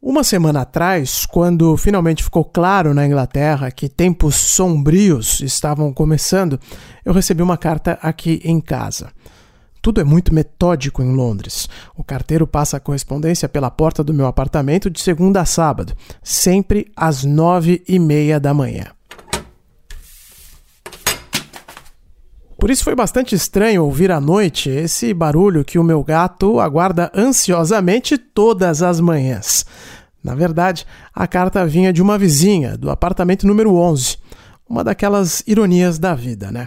Uma semana atrás, quando finalmente ficou claro na Inglaterra que tempos sombrios estavam começando, eu recebi uma carta aqui em casa. Tudo é muito metódico em Londres. O carteiro passa a correspondência pela porta do meu apartamento de segunda a sábado, sempre às nove e meia da manhã. Por isso foi bastante estranho ouvir à noite esse barulho que o meu gato aguarda ansiosamente todas as manhãs. Na verdade, a carta vinha de uma vizinha do apartamento número 11. Uma daquelas ironias da vida, né?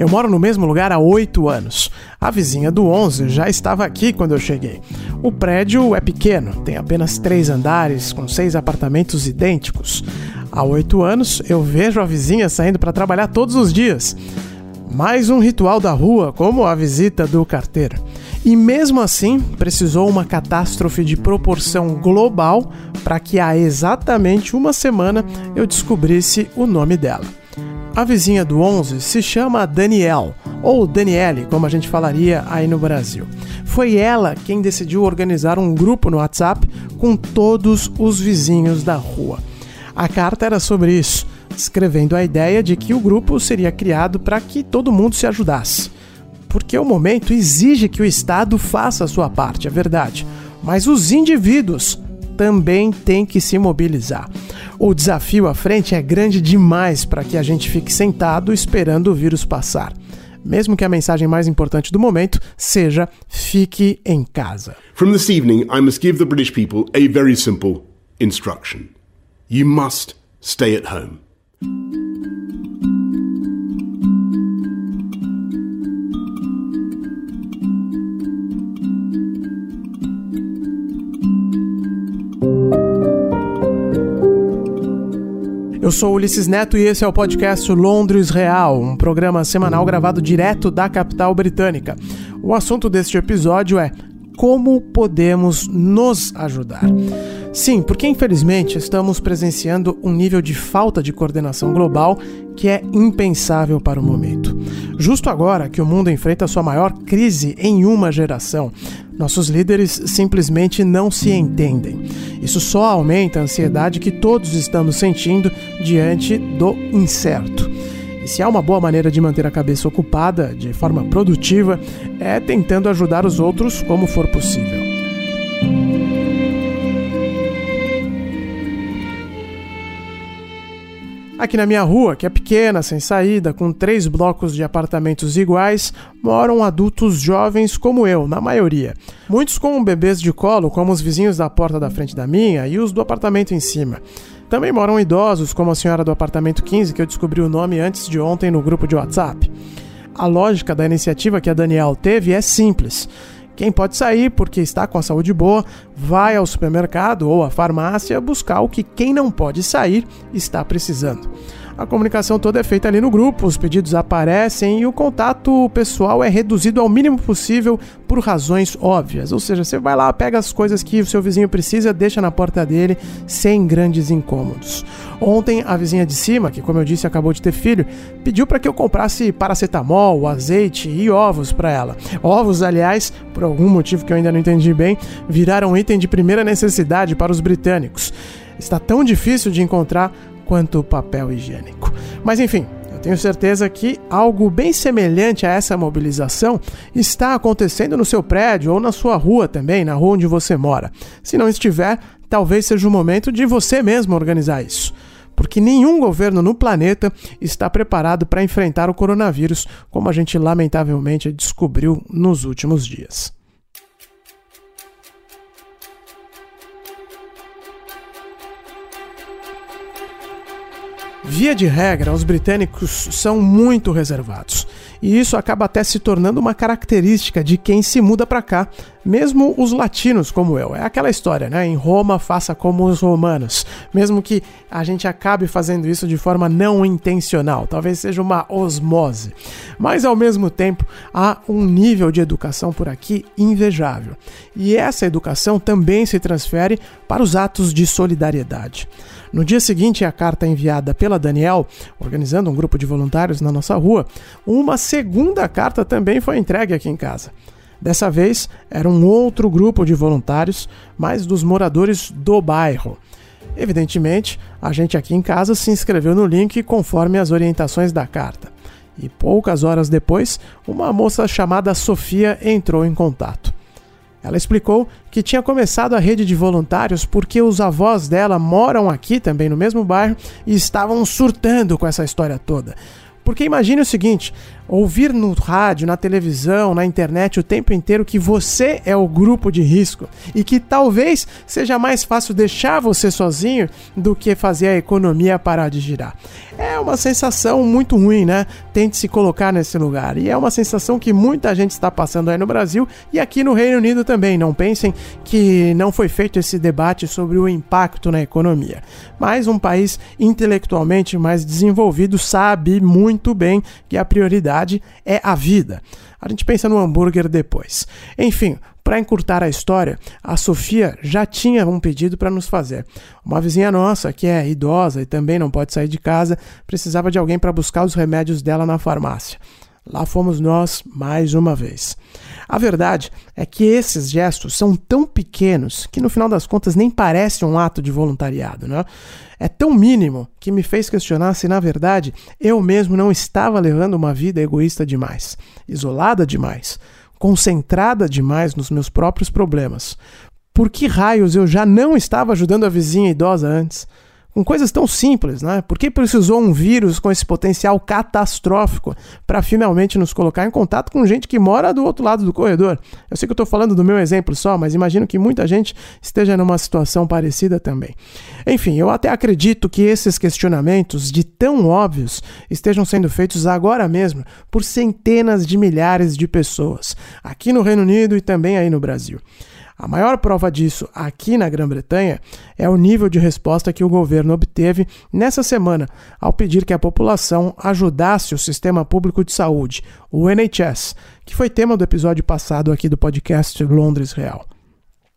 Eu moro no mesmo lugar há oito anos. A vizinha do 11 já estava aqui quando eu cheguei. O prédio é pequeno, tem apenas três andares, com seis apartamentos idênticos. Há oito anos eu vejo a vizinha saindo para trabalhar todos os dias. Mais um ritual da rua, como a visita do carteiro. E mesmo assim, precisou uma catástrofe de proporção global para que há exatamente uma semana eu descobrisse o nome dela. A vizinha do 11 se chama Danielle, ou Daniele, como a gente falaria aí no Brasil. Foi ela quem decidiu organizar um grupo no WhatsApp com todos os vizinhos da rua. A carta era sobre isso, descrevendo a ideia de que o grupo seria criado para que todo mundo se ajudasse. Porque o momento exige que o Estado faça a sua parte, é verdade, mas os indivíduos também têm que se mobilizar. O desafio à frente é grande demais para que a gente fique sentado esperando o vírus passar. Mesmo que a mensagem mais importante do momento seja fique em casa. From this evening, I must give the British people a very simple instruction. You must stay at home. Eu sou Ulisses Neto e esse é o podcast Londres Real, um programa semanal gravado direto da capital britânica. O assunto deste episódio é como podemos nos ajudar. Sim, porque infelizmente estamos presenciando um nível de falta de coordenação global que é impensável para o momento. Justo agora que o mundo enfrenta sua maior crise em uma geração, nossos líderes simplesmente não se entendem. Isso só aumenta a ansiedade que todos estamos sentindo diante do incerto. E se há uma boa maneira de manter a cabeça ocupada de forma produtiva, é tentando ajudar os outros como for possível. Aqui na minha rua, que é pequena, sem saída, com três blocos de apartamentos iguais, moram adultos jovens como eu, na maioria. Muitos com bebês de colo, como os vizinhos da porta da frente da minha e os do apartamento em cima. Também moram idosos, como a senhora do apartamento 15, que eu descobri o nome antes de ontem no grupo de WhatsApp. A lógica da iniciativa que a Daniel teve é simples. Quem pode sair porque está com a saúde boa, vai ao supermercado ou à farmácia buscar o que quem não pode sair está precisando. A comunicação toda é feita ali no grupo, os pedidos aparecem e o contato pessoal é reduzido ao mínimo possível por razões óbvias. Ou seja, você vai lá, pega as coisas que o seu vizinho precisa, deixa na porta dele sem grandes incômodos. Ontem, a vizinha de cima, que como eu disse acabou de ter filho, pediu para que eu comprasse paracetamol, azeite e ovos para ela. Ovos, aliás, por algum motivo que eu ainda não entendi bem, viraram item de primeira necessidade para os britânicos. Está tão difícil de encontrar quanto papel higiênico. Mas enfim, eu tenho certeza que algo bem semelhante a essa mobilização está acontecendo no seu prédio ou na sua rua também, na rua onde você mora. Se não estiver, talvez seja o momento de você mesmo organizar isso porque nenhum governo no planeta está preparado para enfrentar o coronavírus, como a gente lamentavelmente descobriu nos últimos dias. Via de regra, os britânicos são muito reservados, e isso acaba até se tornando uma característica de quem se muda para cá, mesmo os latinos como eu. É aquela história, né? Em Roma, faça como os romanos. Mesmo que a gente acabe fazendo isso de forma não intencional, talvez seja uma osmose. Mas ao mesmo tempo, há um nível de educação por aqui invejável. E essa educação também se transfere para os atos de solidariedade. No dia seguinte à carta enviada pela Daniel, organizando um grupo de voluntários na nossa rua, uma segunda carta também foi entregue aqui em casa. Dessa vez era um outro grupo de voluntários, mas dos moradores do bairro. Evidentemente, a gente aqui em casa se inscreveu no link conforme as orientações da carta. E poucas horas depois, uma moça chamada Sofia entrou em contato. Ela explicou que tinha começado a rede de voluntários porque os avós dela moram aqui também no mesmo bairro e estavam surtando com essa história toda. Porque imagine o seguinte: ouvir no rádio, na televisão, na internet o tempo inteiro que você é o grupo de risco e que talvez seja mais fácil deixar você sozinho do que fazer a economia parar de girar. É uma sensação muito ruim, né? Tente se colocar nesse lugar. E é uma sensação que muita gente está passando aí no Brasil e aqui no Reino Unido também. Não pensem que não foi feito esse debate sobre o impacto na economia. Mas um país intelectualmente mais desenvolvido sabe muito bem que a prioridade verdade é a vida. A gente pensa no hambúrguer depois. Enfim, para encurtar a história, a Sofia já tinha um pedido para nos fazer. Uma vizinha nossa, que é idosa e também não pode sair de casa, precisava de alguém para buscar os remédios dela na farmácia. Lá fomos nós mais uma vez. A verdade é que esses gestos são tão pequenos que no final das contas nem parece um ato de voluntariado, né? É tão mínimo que me fez questionar se na verdade eu mesmo não estava levando uma vida egoísta demais, isolada demais, concentrada demais nos meus próprios problemas. Por que raios eu já não estava ajudando a vizinha idosa antes? Com coisas tão simples, né? Por que precisou um vírus com esse potencial catastrófico para finalmente nos colocar em contato com gente que mora do outro lado do corredor? Eu sei que eu estou falando do meu exemplo só, mas imagino que muita gente esteja numa situação parecida também. Enfim, eu até acredito que esses questionamentos, de tão óbvios, estejam sendo feitos agora mesmo por centenas de milhares de pessoas, aqui no Reino Unido e também aí no Brasil. A maior prova disso aqui na Grã-Bretanha é o nível de resposta que o governo obteve nessa semana ao pedir que a população ajudasse o sistema público de saúde, o NHS, que foi tema do episódio passado aqui do podcast Londres Real.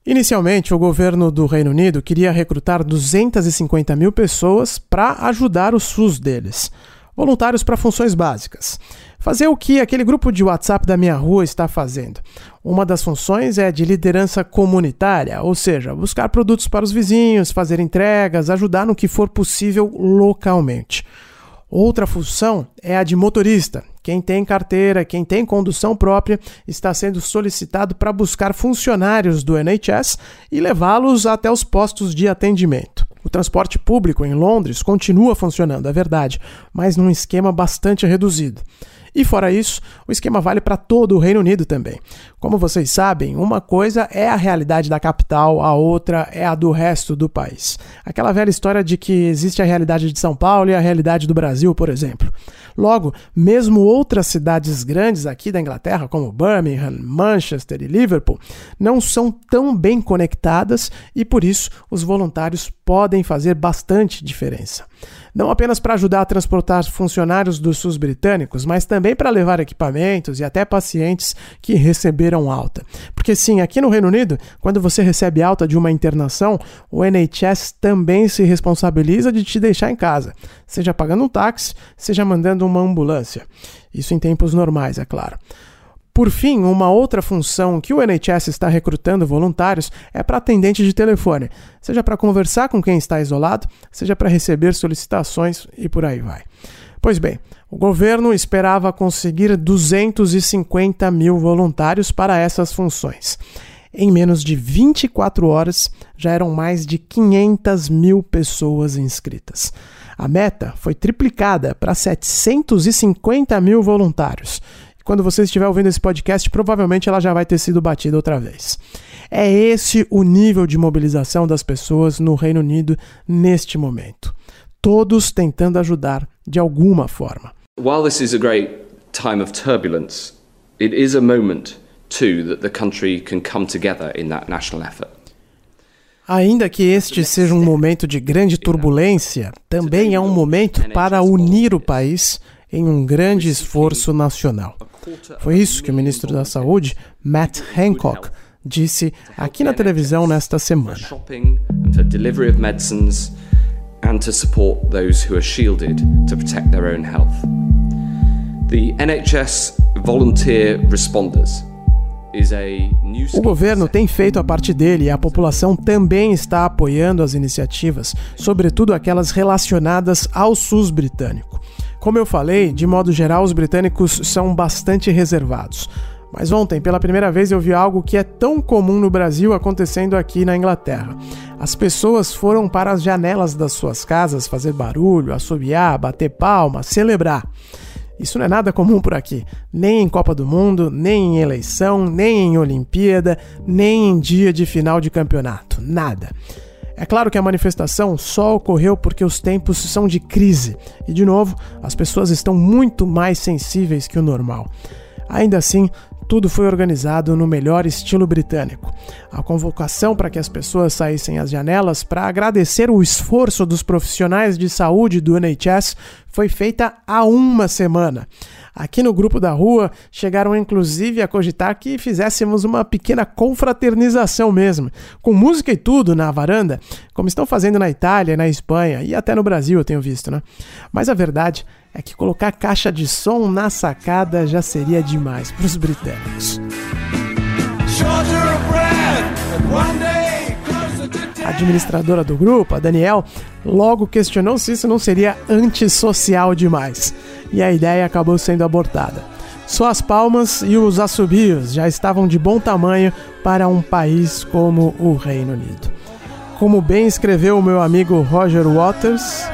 Inicialmente, o governo do Reino Unido queria recrutar 250 mil pessoas para ajudar o SUS deles, voluntários para funções básicas. Fazer o que aquele grupo de WhatsApp da minha rua está fazendo. Uma das funções é de liderança comunitária, ou seja, buscar produtos para os vizinhos, fazer entregas, ajudar no que for possível localmente. Outra função é a de motorista. Quem tem carteira, quem tem condução própria, está sendo solicitado para buscar funcionários do NHS e levá-los até os postos de atendimento. O transporte público em Londres continua funcionando, é verdade, mas num esquema bastante reduzido. E fora isso, o esquema vale para todo o Reino Unido também. Como vocês sabem, uma coisa é a realidade da capital, a outra é a do resto do país. Aquela velha história de que existe a realidade de São Paulo e a realidade do Brasil, por exemplo. Logo, mesmo outras cidades grandes aqui da Inglaterra, como Birmingham, Manchester e Liverpool, não são tão bem conectadas e por isso os voluntários podem fazer bastante diferença não apenas para ajudar a transportar funcionários dos SUS britânicos, mas também para levar equipamentos e até pacientes que receberam alta. Porque sim, aqui no Reino Unido, quando você recebe alta de uma internação, o NHS também se responsabiliza de te deixar em casa, seja pagando um táxi, seja mandando uma ambulância. Isso em tempos normais, é claro. Por fim, uma outra função que o NHS está recrutando voluntários é para atendente de telefone, seja para conversar com quem está isolado, seja para receber solicitações e por aí vai. Pois bem, o governo esperava conseguir 250 mil voluntários para essas funções. Em menos de 24 horas, já eram mais de 500 mil pessoas inscritas. A meta foi triplicada para 750 mil voluntários quando você estiver ouvindo esse podcast, provavelmente ela já vai ter sido batida outra vez. É esse o nível de mobilização das pessoas no Reino Unido neste momento. todos tentando ajudar de alguma forma. While this is a great time of turbulence, it is a moment too that the country can come together in that national effort. Ainda que este seja um momento de grande turbulência, também é um momento para unir o país em um grande esforço nacional. Foi isso que o ministro da Saúde, Matt Hancock, disse aqui na televisão nesta semana. and to support those who are shielded to protect their own health. The NHS Volunteer Responders o governo tem feito a parte dele e a população também está apoiando as iniciativas, sobretudo aquelas relacionadas ao SUS britânico. Como eu falei, de modo geral, os britânicos são bastante reservados. Mas ontem, pela primeira vez, eu vi algo que é tão comum no Brasil acontecendo aqui na Inglaterra. As pessoas foram para as janelas das suas casas fazer barulho, assobiar, bater palma, celebrar. Isso não é nada comum por aqui, nem em Copa do Mundo, nem em eleição, nem em Olimpíada, nem em dia de final de campeonato, nada. É claro que a manifestação só ocorreu porque os tempos são de crise e, de novo, as pessoas estão muito mais sensíveis que o normal. Ainda assim, tudo foi organizado no melhor estilo britânico. A convocação para que as pessoas saíssem às janelas para agradecer o esforço dos profissionais de saúde do NHS foi feita há uma semana. Aqui no grupo da rua chegaram inclusive a cogitar que fizéssemos uma pequena confraternização mesmo, com música e tudo na varanda, como estão fazendo na Itália, na Espanha e até no Brasil, eu tenho visto, né? Mas a verdade é que colocar caixa de som na sacada já seria demais para os britânicos. A administradora do grupo, a Daniel, logo questionou se isso não seria antissocial demais, e a ideia acabou sendo abortada. Só as palmas e os assobios já estavam de bom tamanho para um país como o Reino Unido. Como bem escreveu o meu amigo Roger Waters.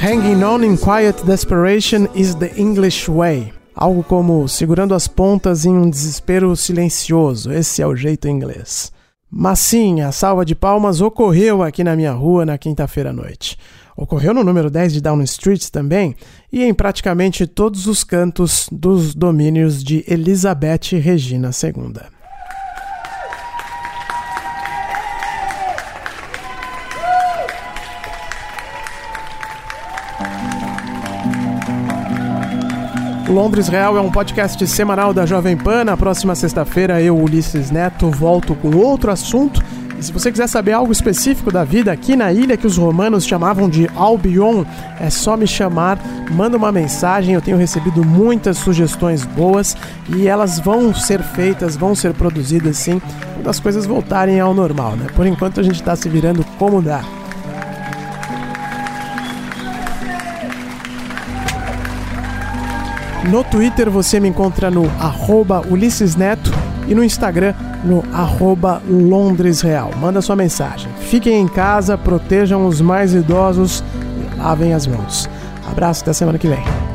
Hanging on in quiet desperation is the English way. Algo como segurando as pontas em um desespero silencioso. Esse é o jeito inglês. Mas sim, a salva de palmas ocorreu aqui na minha rua na quinta-feira à noite. Ocorreu no número 10 de Down Street também e em praticamente todos os cantos dos domínios de Elizabeth Regina II. Londres Real é um podcast semanal da Jovem Pan. Na próxima sexta-feira, eu, Ulisses Neto, volto com outro assunto. E se você quiser saber algo específico da vida aqui na ilha que os romanos chamavam de Albion, é só me chamar, manda uma mensagem. Eu tenho recebido muitas sugestões boas e elas vão ser feitas, vão ser produzidas sim, quando as coisas voltarem ao normal, né? Por enquanto a gente está se virando como dá. No Twitter você me encontra no arroba Ulisses Neto e no Instagram no arroba Londres Real. Manda sua mensagem. Fiquem em casa, protejam os mais idosos e lavem as mãos. Abraço, até semana que vem.